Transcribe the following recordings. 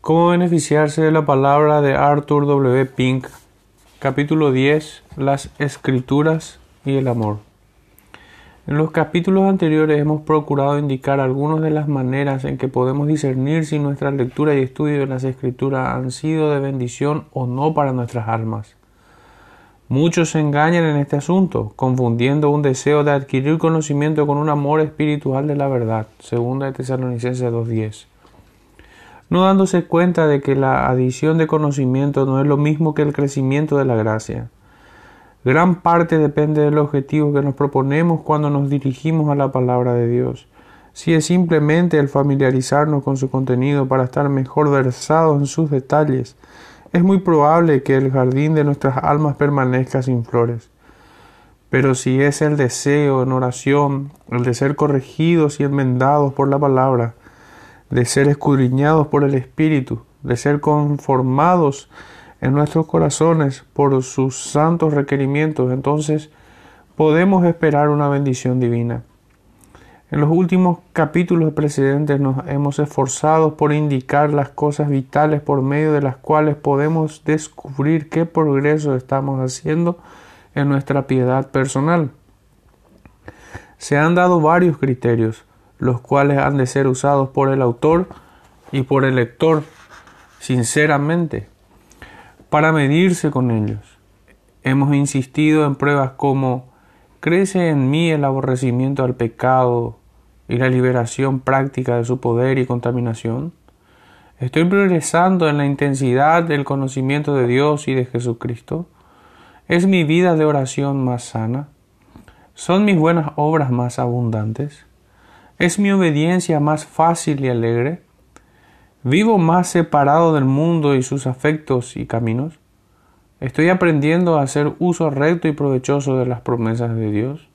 ¿Cómo beneficiarse de la palabra de Arthur W. Pink? Capítulo 10. Las escrituras y el amor. En los capítulos anteriores hemos procurado indicar algunas de las maneras en que podemos discernir si nuestra lectura y estudio de las escrituras han sido de bendición o no para nuestras almas. Muchos se engañan en este asunto, confundiendo un deseo de adquirir conocimiento con un amor espiritual de la verdad. Segunda de Tesalonicenses 2.10. No dándose cuenta de que la adición de conocimiento no es lo mismo que el crecimiento de la gracia. Gran parte depende del objetivo que nos proponemos cuando nos dirigimos a la palabra de Dios. Si es simplemente el familiarizarnos con su contenido para estar mejor versados en sus detalles, es muy probable que el jardín de nuestras almas permanezca sin flores. Pero si es el deseo en oración, el de ser corregidos y enmendados por la palabra, de ser escudriñados por el Espíritu, de ser conformados en nuestros corazones por sus santos requerimientos, entonces podemos esperar una bendición divina. En los últimos capítulos precedentes nos hemos esforzado por indicar las cosas vitales por medio de las cuales podemos descubrir qué progreso estamos haciendo en nuestra piedad personal. Se han dado varios criterios, los cuales han de ser usados por el autor y por el lector sinceramente para medirse con ellos. Hemos insistido en pruebas como crece en mí el aborrecimiento al pecado y la liberación práctica de su poder y contaminación? ¿Estoy progresando en la intensidad del conocimiento de Dios y de Jesucristo? ¿Es mi vida de oración más sana? ¿Son mis buenas obras más abundantes? ¿Es mi obediencia más fácil y alegre? ¿Vivo más separado del mundo y sus afectos y caminos? ¿Estoy aprendiendo a hacer uso recto y provechoso de las promesas de Dios?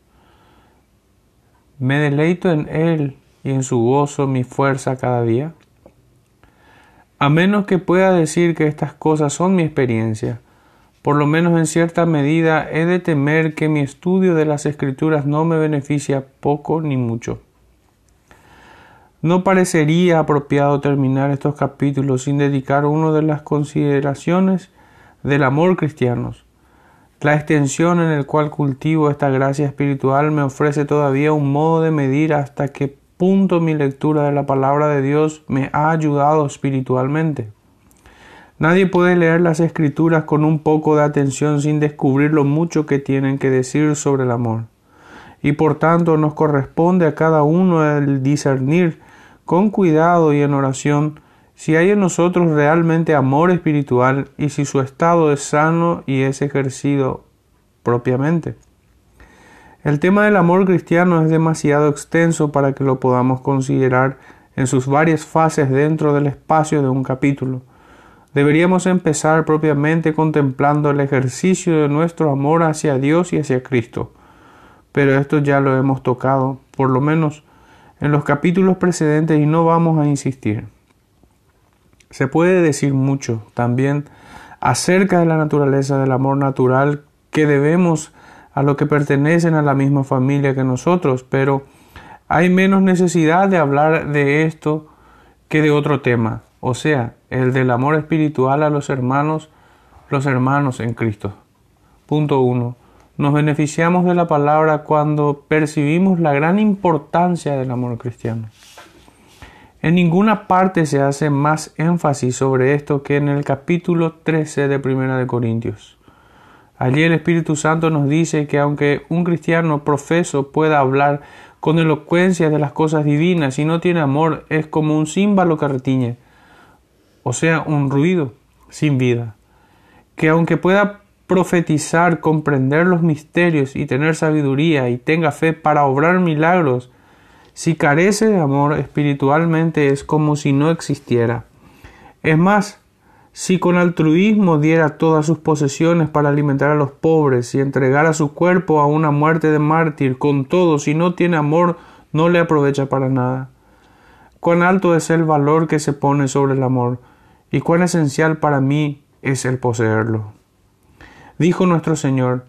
¿Me deleito en Él y en su gozo mi fuerza cada día? A menos que pueda decir que estas cosas son mi experiencia, por lo menos en cierta medida he de temer que mi estudio de las escrituras no me beneficia poco ni mucho. No parecería apropiado terminar estos capítulos sin dedicar una de las consideraciones del amor cristiano, la extensión en el cual cultivo esta gracia espiritual me ofrece todavía un modo de medir hasta qué punto mi lectura de la palabra de Dios me ha ayudado espiritualmente. Nadie puede leer las escrituras con un poco de atención sin descubrir lo mucho que tienen que decir sobre el amor. Y por tanto nos corresponde a cada uno el discernir con cuidado y en oración si hay en nosotros realmente amor espiritual y si su estado es sano y es ejercido propiamente. El tema del amor cristiano es demasiado extenso para que lo podamos considerar en sus varias fases dentro del espacio de un capítulo. Deberíamos empezar propiamente contemplando el ejercicio de nuestro amor hacia Dios y hacia Cristo. Pero esto ya lo hemos tocado, por lo menos en los capítulos precedentes, y no vamos a insistir. Se puede decir mucho también acerca de la naturaleza del amor natural que debemos a lo que pertenecen a la misma familia que nosotros, pero hay menos necesidad de hablar de esto que de otro tema, o sea, el del amor espiritual a los hermanos, los hermanos en Cristo. Punto 1. Nos beneficiamos de la palabra cuando percibimos la gran importancia del amor cristiano. En ninguna parte se hace más énfasis sobre esto que en el capítulo 13 de Primera de Corintios. Allí el Espíritu Santo nos dice que aunque un cristiano profeso pueda hablar con elocuencia de las cosas divinas y no tiene amor, es como un címbalo que retiñe, o sea, un ruido sin vida. Que aunque pueda profetizar, comprender los misterios y tener sabiduría y tenga fe para obrar milagros, si carece de amor espiritualmente es como si no existiera. Es más, si con altruismo diera todas sus posesiones para alimentar a los pobres y entregara su cuerpo a una muerte de mártir, con todo, si no tiene amor, no le aprovecha para nada. Cuán alto es el valor que se pone sobre el amor, y cuán esencial para mí es el poseerlo. Dijo nuestro Señor,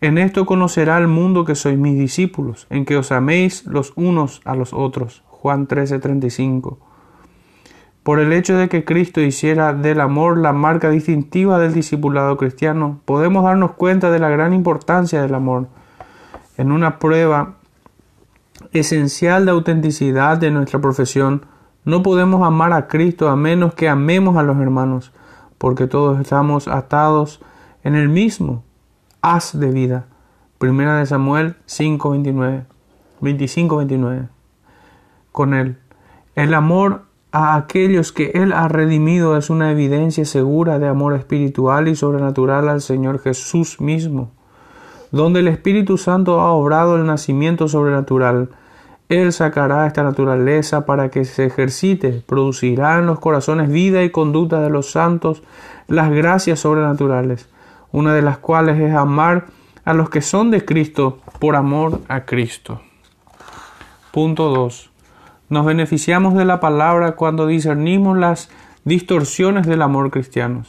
en esto conocerá el mundo que sois mis discípulos, en que os améis los unos a los otros. Juan 13:35. Por el hecho de que Cristo hiciera del amor la marca distintiva del discipulado cristiano, podemos darnos cuenta de la gran importancia del amor. En una prueba esencial de autenticidad de nuestra profesión, no podemos amar a Cristo a menos que amemos a los hermanos, porque todos estamos atados en el mismo haz de vida. Primera de Samuel 5, 25, 29. Con él. El amor a aquellos que Él ha redimido es una evidencia segura de amor espiritual y sobrenatural al Señor Jesús mismo. Donde el Espíritu Santo ha obrado el nacimiento sobrenatural, Él sacará esta naturaleza para que se ejercite, producirá en los corazones vida y conducta de los santos las gracias sobrenaturales, una de las cuales es amar a los que son de Cristo por amor a Cristo. Punto 2. Nos beneficiamos de la palabra cuando discernimos las distorsiones del amor cristiano.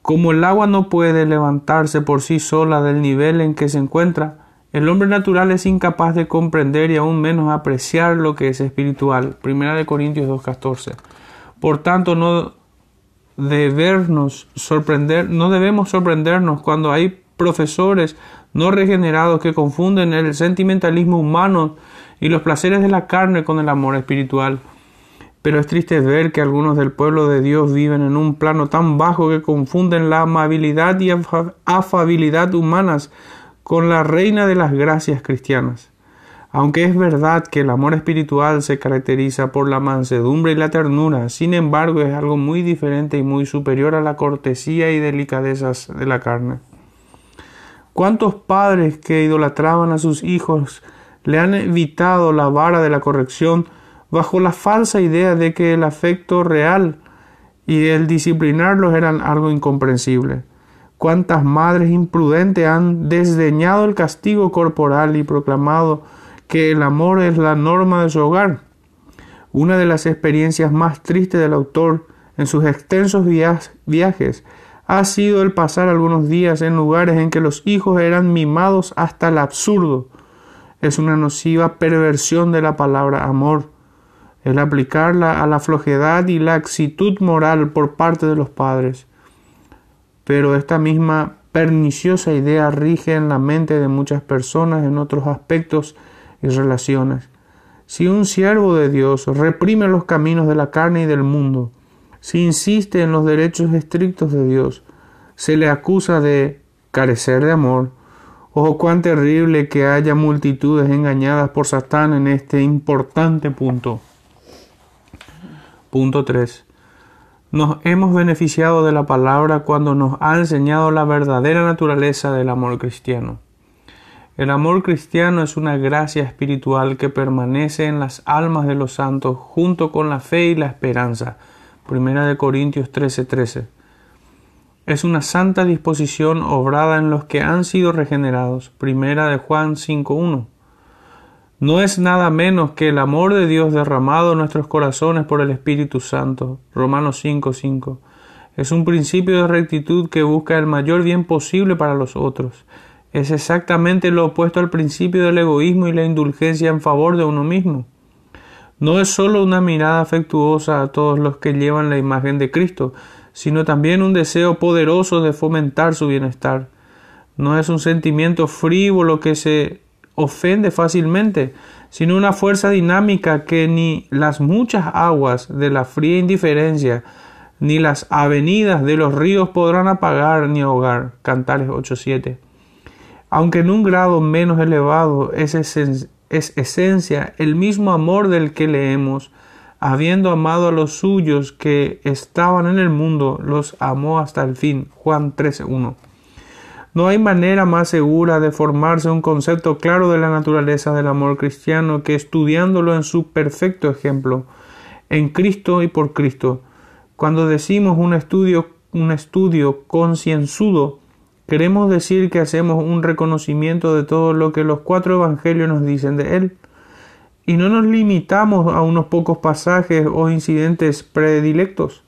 Como el agua no puede levantarse por sí sola del nivel en que se encuentra, el hombre natural es incapaz de comprender y aún menos apreciar lo que es espiritual. Primera de Corintios 2.14. Por tanto, no debernos sorprender, no debemos sorprendernos cuando hay profesores no regenerados que confunden el sentimentalismo humano y los placeres de la carne con el amor espiritual. Pero es triste ver que algunos del pueblo de Dios viven en un plano tan bajo que confunden la amabilidad y afabilidad humanas con la reina de las gracias cristianas. Aunque es verdad que el amor espiritual se caracteriza por la mansedumbre y la ternura, sin embargo es algo muy diferente y muy superior a la cortesía y delicadezas de la carne. ¿Cuántos padres que idolatraban a sus hijos le han evitado la vara de la corrección bajo la falsa idea de que el afecto real y el disciplinarlos eran algo incomprensible. Cuántas madres imprudentes han desdeñado el castigo corporal y proclamado que el amor es la norma de su hogar. Una de las experiencias más tristes del autor en sus extensos viajes ha sido el pasar algunos días en lugares en que los hijos eran mimados hasta el absurdo es una nociva perversión de la palabra amor, el aplicarla a la flojedad y la actitud moral por parte de los padres. Pero esta misma perniciosa idea rige en la mente de muchas personas en otros aspectos y relaciones. Si un siervo de Dios reprime los caminos de la carne y del mundo, si insiste en los derechos estrictos de Dios, se le acusa de carecer de amor, Oh, cuán terrible que haya multitudes engañadas por Satán en este importante punto. Punto 3. Nos hemos beneficiado de la palabra cuando nos ha enseñado la verdadera naturaleza del amor cristiano. El amor cristiano es una gracia espiritual que permanece en las almas de los santos junto con la fe y la esperanza. Primera de Corintios 13:13 es una santa disposición obrada en los que han sido regenerados. Primera de Juan 5.1. No es nada menos que el amor de Dios derramado en nuestros corazones por el Espíritu Santo. Romanos 5.5. Es un principio de rectitud que busca el mayor bien posible para los otros. Es exactamente lo opuesto al principio del egoísmo y la indulgencia en favor de uno mismo. No es sólo una mirada afectuosa a todos los que llevan la imagen de Cristo, sino también un deseo poderoso de fomentar su bienestar. No es un sentimiento frívolo que se ofende fácilmente, sino una fuerza dinámica que ni las muchas aguas de la fría indiferencia, ni las avenidas de los ríos podrán apagar ni ahogar. Cantares 8.7. Aunque en un grado menos elevado es, es esencia el mismo amor del que leemos, habiendo amado a los suyos que estaban en el mundo, los amó hasta el fin. Juan 13.1. No hay manera más segura de formarse un concepto claro de la naturaleza del amor cristiano que estudiándolo en su perfecto ejemplo, en Cristo y por Cristo. Cuando decimos un estudio, un estudio concienzudo, queremos decir que hacemos un reconocimiento de todo lo que los cuatro evangelios nos dicen de Él y no nos limitamos a unos pocos pasajes o incidentes predilectos.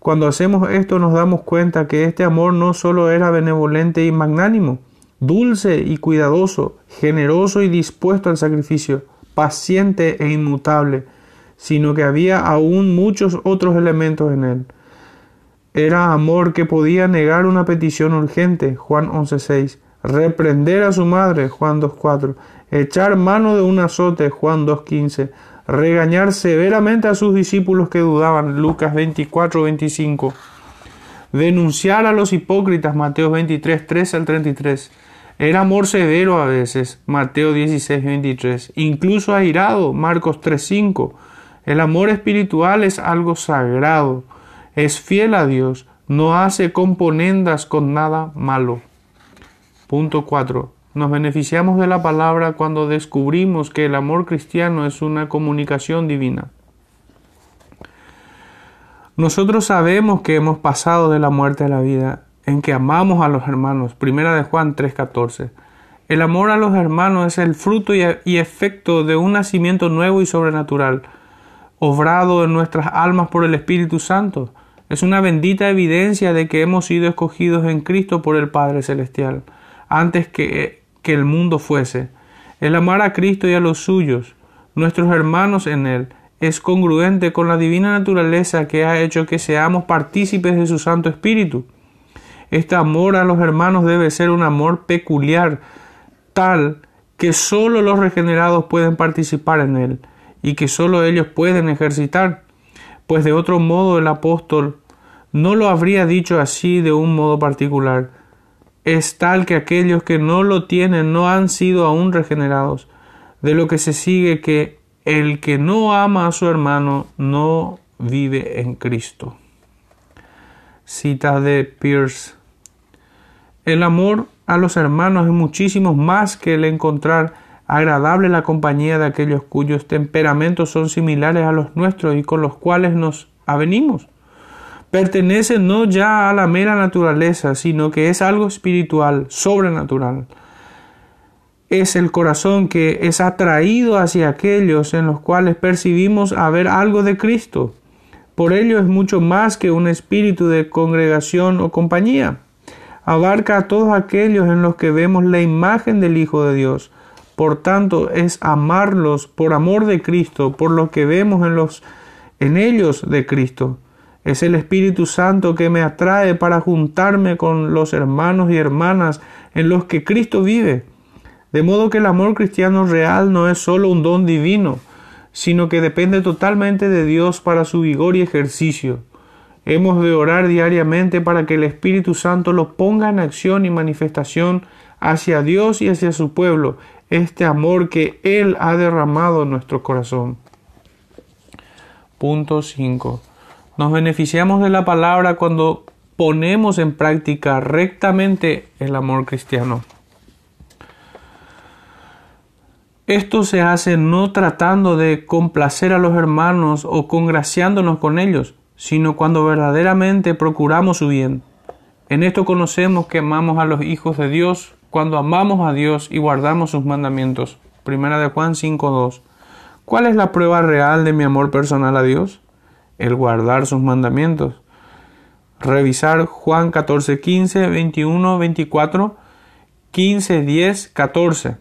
Cuando hacemos esto nos damos cuenta que este amor no solo era benevolente y magnánimo, dulce y cuidadoso, generoso y dispuesto al sacrificio, paciente e inmutable, sino que había aún muchos otros elementos en él. Era amor que podía negar una petición urgente, Juan 11.6, reprender a su madre, Juan 2.4, echar mano de un azote, Juan 2.15, regañar severamente a sus discípulos que dudaban, Lucas 24.25, denunciar a los hipócritas, Mateo 23, al 33, era amor severo a veces, Mateo 16, 23. Incluso airado, Marcos 3, 5. El amor espiritual es algo sagrado, es fiel a Dios, no hace componendas con nada malo. Punto 4. Nos beneficiamos de la palabra cuando descubrimos que el amor cristiano es una comunicación divina. Nosotros sabemos que hemos pasado de la muerte a la vida en que amamos a los hermanos. Primera de Juan 3:14. El amor a los hermanos es el fruto y, efecto de un nacimiento nuevo y sobrenatural, obrado en nuestras almas por el Espíritu Santo. Es una bendita evidencia de que hemos sido escogidos en Cristo por el Padre Celestial, antes que, que el mundo fuese. El amar a Cristo y a los suyos, nuestros hermanos en Él, es congruente con la divina naturaleza que ha hecho que seamos partícipes de su Santo Espíritu. Este amor a los hermanos debe ser un amor peculiar, tal que sólo los regenerados pueden participar en él y que sólo ellos pueden ejercitar, pues de otro modo el apóstol no lo habría dicho así de un modo particular. Es tal que aquellos que no lo tienen no han sido aún regenerados, de lo que se sigue que el que no ama a su hermano no vive en Cristo. Cita de Pierce el amor a los hermanos es muchísimo más que el encontrar agradable la compañía de aquellos cuyos temperamentos son similares a los nuestros y con los cuales nos avenimos. Pertenece no ya a la mera naturaleza, sino que es algo espiritual, sobrenatural. Es el corazón que es atraído hacia aquellos en los cuales percibimos haber algo de Cristo. Por ello es mucho más que un espíritu de congregación o compañía abarca a todos aquellos en los que vemos la imagen del Hijo de Dios. Por tanto, es amarlos por amor de Cristo, por lo que vemos en los en ellos de Cristo. Es el Espíritu Santo que me atrae para juntarme con los hermanos y hermanas en los que Cristo vive. De modo que el amor cristiano real no es sólo un don divino, sino que depende totalmente de Dios para su vigor y ejercicio. Hemos de orar diariamente para que el Espíritu Santo lo ponga en acción y manifestación hacia Dios y hacia su pueblo, este amor que Él ha derramado en nuestro corazón. Punto 5. Nos beneficiamos de la palabra cuando ponemos en práctica rectamente el amor cristiano. Esto se hace no tratando de complacer a los hermanos o congraciándonos con ellos, sino cuando verdaderamente procuramos su bien. En esto conocemos que amamos a los hijos de Dios cuando amamos a Dios y guardamos sus mandamientos. Primera de Juan 5.2. ¿Cuál es la prueba real de mi amor personal a Dios? El guardar sus mandamientos. Revisar Juan 14.15, 21, 24, 15, 10, 14.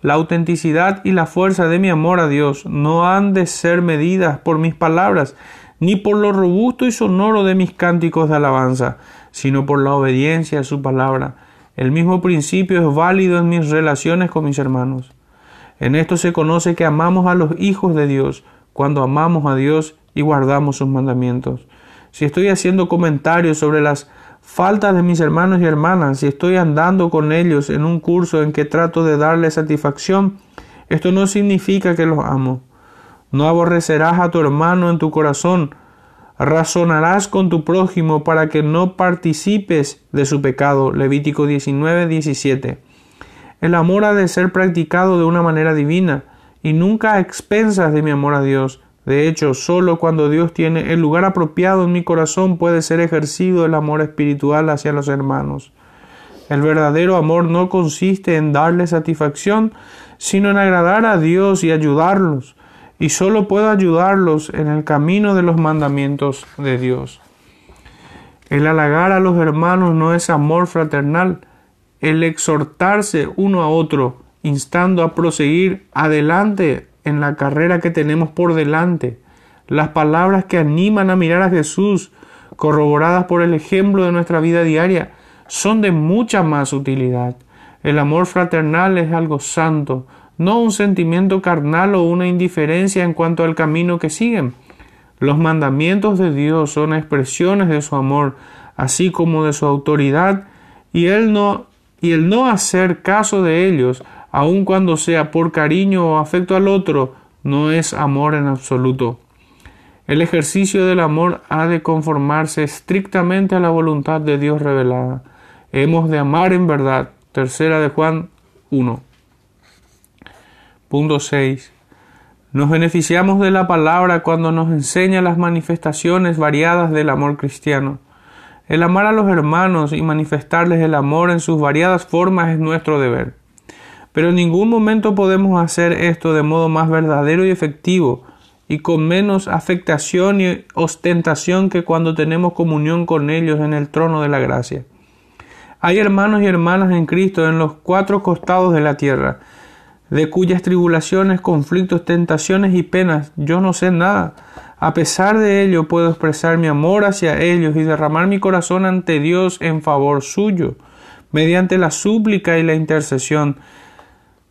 La autenticidad y la fuerza de mi amor a Dios no han de ser medidas por mis palabras, ni por lo robusto y sonoro de mis cánticos de alabanza, sino por la obediencia a su palabra. El mismo principio es válido en mis relaciones con mis hermanos. En esto se conoce que amamos a los hijos de Dios, cuando amamos a Dios y guardamos sus mandamientos. Si estoy haciendo comentarios sobre las faltas de mis hermanos y hermanas, si estoy andando con ellos en un curso en que trato de darles satisfacción, esto no significa que los amo. No aborrecerás a tu hermano en tu corazón. Razonarás con tu prójimo para que no participes de su pecado. Levítico 19, 17. El amor ha de ser practicado de una manera divina y nunca a expensas de mi amor a Dios. De hecho, solo cuando Dios tiene el lugar apropiado en mi corazón puede ser ejercido el amor espiritual hacia los hermanos. El verdadero amor no consiste en darle satisfacción, sino en agradar a Dios y ayudarlos y solo puedo ayudarlos en el camino de los mandamientos de Dios. El halagar a los hermanos no es amor fraternal, el exhortarse uno a otro, instando a proseguir adelante en la carrera que tenemos por delante, las palabras que animan a mirar a Jesús, corroboradas por el ejemplo de nuestra vida diaria, son de mucha más utilidad. El amor fraternal es algo santo, no un sentimiento carnal o una indiferencia en cuanto al camino que siguen. Los mandamientos de Dios son expresiones de su amor, así como de su autoridad, y no y el no hacer caso de ellos, aun cuando sea por cariño o afecto al otro, no es amor en absoluto. El ejercicio del amor ha de conformarse estrictamente a la voluntad de Dios revelada. Hemos de amar en verdad. Tercera de Juan 1. Punto 6. Nos beneficiamos de la palabra cuando nos enseña las manifestaciones variadas del amor cristiano. El amar a los hermanos y manifestarles el amor en sus variadas formas es nuestro deber. Pero en ningún momento podemos hacer esto de modo más verdadero y efectivo y con menos afectación y ostentación que cuando tenemos comunión con ellos en el trono de la gracia. Hay hermanos y hermanas en Cristo en los cuatro costados de la tierra, de cuyas tribulaciones, conflictos, tentaciones y penas yo no sé nada. A pesar de ello puedo expresar mi amor hacia ellos y derramar mi corazón ante Dios en favor suyo, mediante la súplica y la intercesión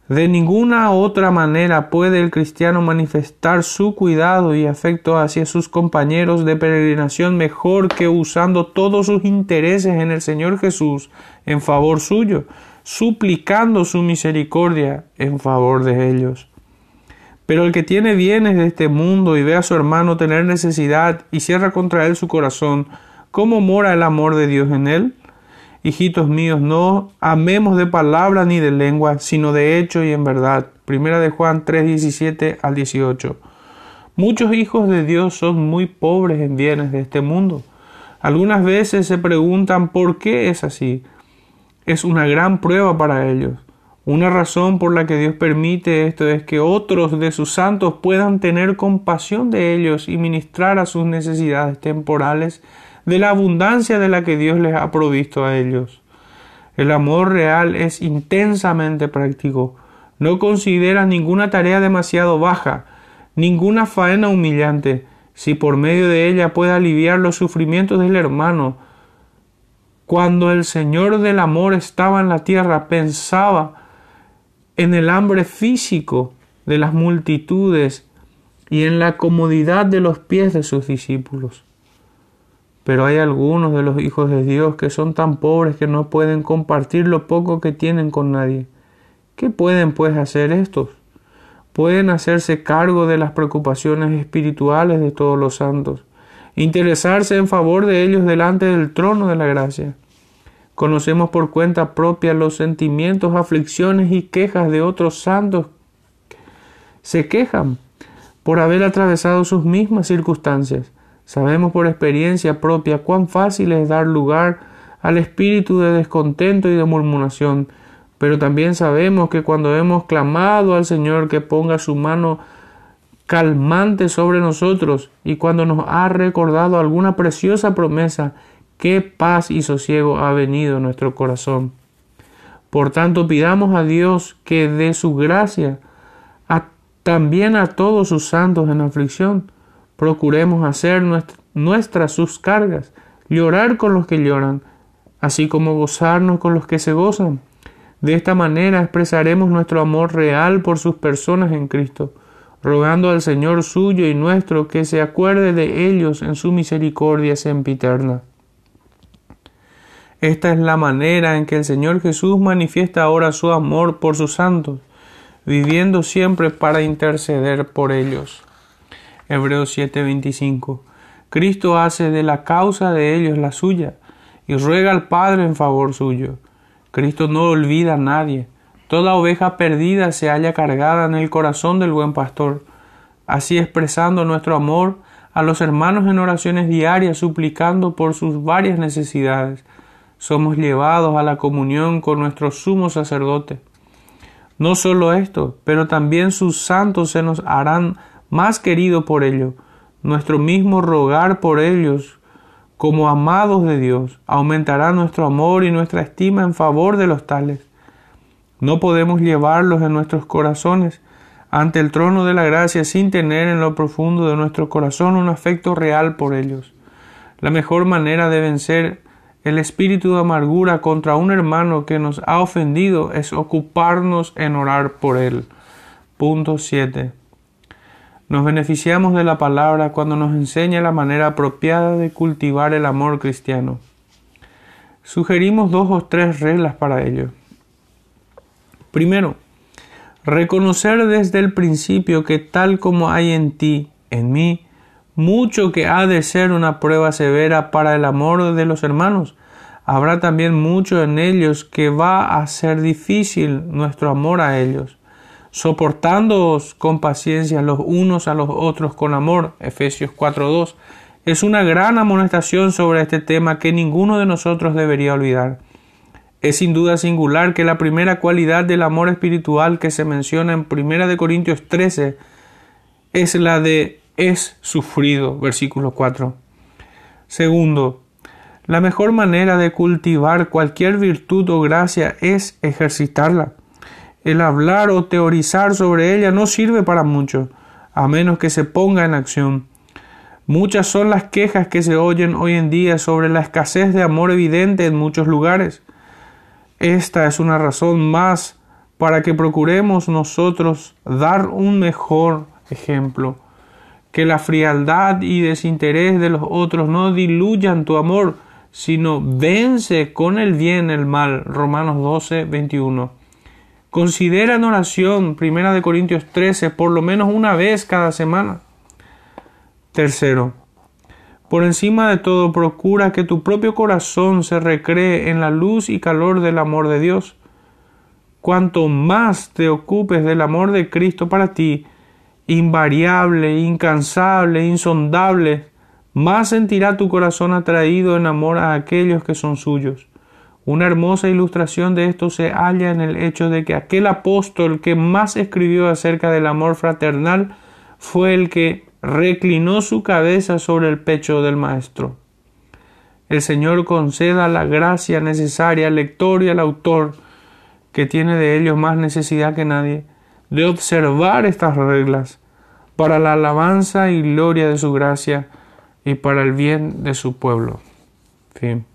de ninguna otra manera puede el cristiano manifestar su cuidado y afecto hacia sus compañeros de peregrinación mejor que usando todos sus intereses en el Señor Jesús en favor suyo, suplicando su misericordia en favor de ellos. Pero el que tiene bienes de este mundo y ve a su hermano tener necesidad y cierra contra él su corazón, ¿cómo mora el amor de Dios en él? Hijitos míos, no amemos de palabra ni de lengua, sino de hecho y en verdad. Primera de Juan 3, 17 al 18. Muchos hijos de Dios son muy pobres en bienes de este mundo. Algunas veces se preguntan por qué es así. Es una gran prueba para ellos. Una razón por la que Dios permite esto es que otros de sus santos puedan tener compasión de ellos y ministrar a sus necesidades temporales de la abundancia de la que Dios les ha provisto a ellos. El amor real es intensamente práctico. No considera ninguna tarea demasiado baja, ninguna faena humillante, si por medio de ella puede aliviar los sufrimientos del hermano. Cuando el Señor del amor estaba en la tierra, pensaba en el hambre físico de las multitudes y en la comodidad de los pies de sus discípulos. Pero hay algunos de los hijos de Dios que son tan pobres que no pueden compartir lo poco que tienen con nadie. ¿Qué pueden pues hacer estos? Pueden hacerse cargo de las preocupaciones espirituales de todos los santos, interesarse en favor de ellos delante del trono de la gracia. Conocemos por cuenta propia los sentimientos, aflicciones y quejas de otros santos. Se quejan por haber atravesado sus mismas circunstancias Sabemos por experiencia propia cuán fácil es dar lugar al espíritu de descontento y de murmuración, pero también sabemos que cuando hemos clamado al Señor que ponga su mano calmante sobre nosotros y cuando nos ha recordado alguna preciosa promesa, qué paz y sosiego ha venido a nuestro corazón. Por tanto, pidamos a Dios que dé su gracia también a todos sus santos en aflicción, Procuremos hacer nuestras sus cargas, llorar con los que lloran, así como gozarnos con los que se gozan. De esta manera expresaremos nuestro amor real por sus personas en Cristo, rogando al Señor suyo y nuestro que se acuerde de ellos en su misericordia sempiterna. Esta es la manera en que el Señor Jesús manifiesta ahora su amor por sus santos, viviendo siempre para interceder por ellos. Hebreos 7:25. Cristo hace de la causa de ellos la suya y ruega al Padre en favor suyo. Cristo no olvida a nadie. Toda oveja perdida se halla cargada en el corazón del buen pastor, así expresando nuestro amor a los hermanos en oraciones diarias, suplicando por sus varias necesidades. Somos llevados a la comunión con nuestro sumo sacerdote. No solo esto, pero también sus santos se nos harán más querido por ello, nuestro mismo rogar por ellos como amados de Dios aumentará nuestro amor y nuestra estima en favor de los tales. No podemos llevarlos en nuestros corazones ante el trono de la gracia sin tener en lo profundo de nuestro corazón un afecto real por ellos. La mejor manera de vencer el espíritu de amargura contra un hermano que nos ha ofendido es ocuparnos en orar por él. Punto 7. Nos beneficiamos de la palabra cuando nos enseña la manera apropiada de cultivar el amor cristiano. Sugerimos dos o tres reglas para ello. Primero, reconocer desde el principio que tal como hay en ti, en mí, mucho que ha de ser una prueba severa para el amor de los hermanos, habrá también mucho en ellos que va a ser difícil nuestro amor a ellos, soportándoos con paciencia los unos a los otros con amor, Efesios 4.2, es una gran amonestación sobre este tema que ninguno de nosotros debería olvidar. Es sin duda singular que la primera cualidad del amor espiritual que se menciona en 1 Corintios 13 es la de es sufrido, versículo 4. Segundo, la mejor manera de cultivar cualquier virtud o gracia es ejercitarla. El hablar o teorizar sobre ella no sirve para mucho, a menos que se ponga en acción. Muchas son las quejas que se oyen hoy en día sobre la escasez de amor evidente en muchos lugares. Esta es una razón más para que procuremos nosotros dar un mejor ejemplo, que la frialdad y desinterés de los otros no diluyan tu amor, sino vence con el bien el mal. Romanos 12, 21. Considera en oración, Primera de Corintios 13, por lo menos una vez cada semana. Tercero, por encima de todo, procura que tu propio corazón se recree en la luz y calor del amor de Dios. Cuanto más te ocupes del amor de Cristo para ti, invariable, incansable, insondable, más sentirá tu corazón atraído en amor a aquellos que son suyos. Una hermosa ilustración de esto se halla en el hecho de que aquel apóstol que más escribió acerca del amor fraternal fue el que reclinó su cabeza sobre el pecho del Maestro. El Señor conceda la gracia necesaria al lector y al autor, que tiene de ellos más necesidad que nadie, de observar estas reglas para la alabanza y gloria de su gracia y para el bien de su pueblo. Fin.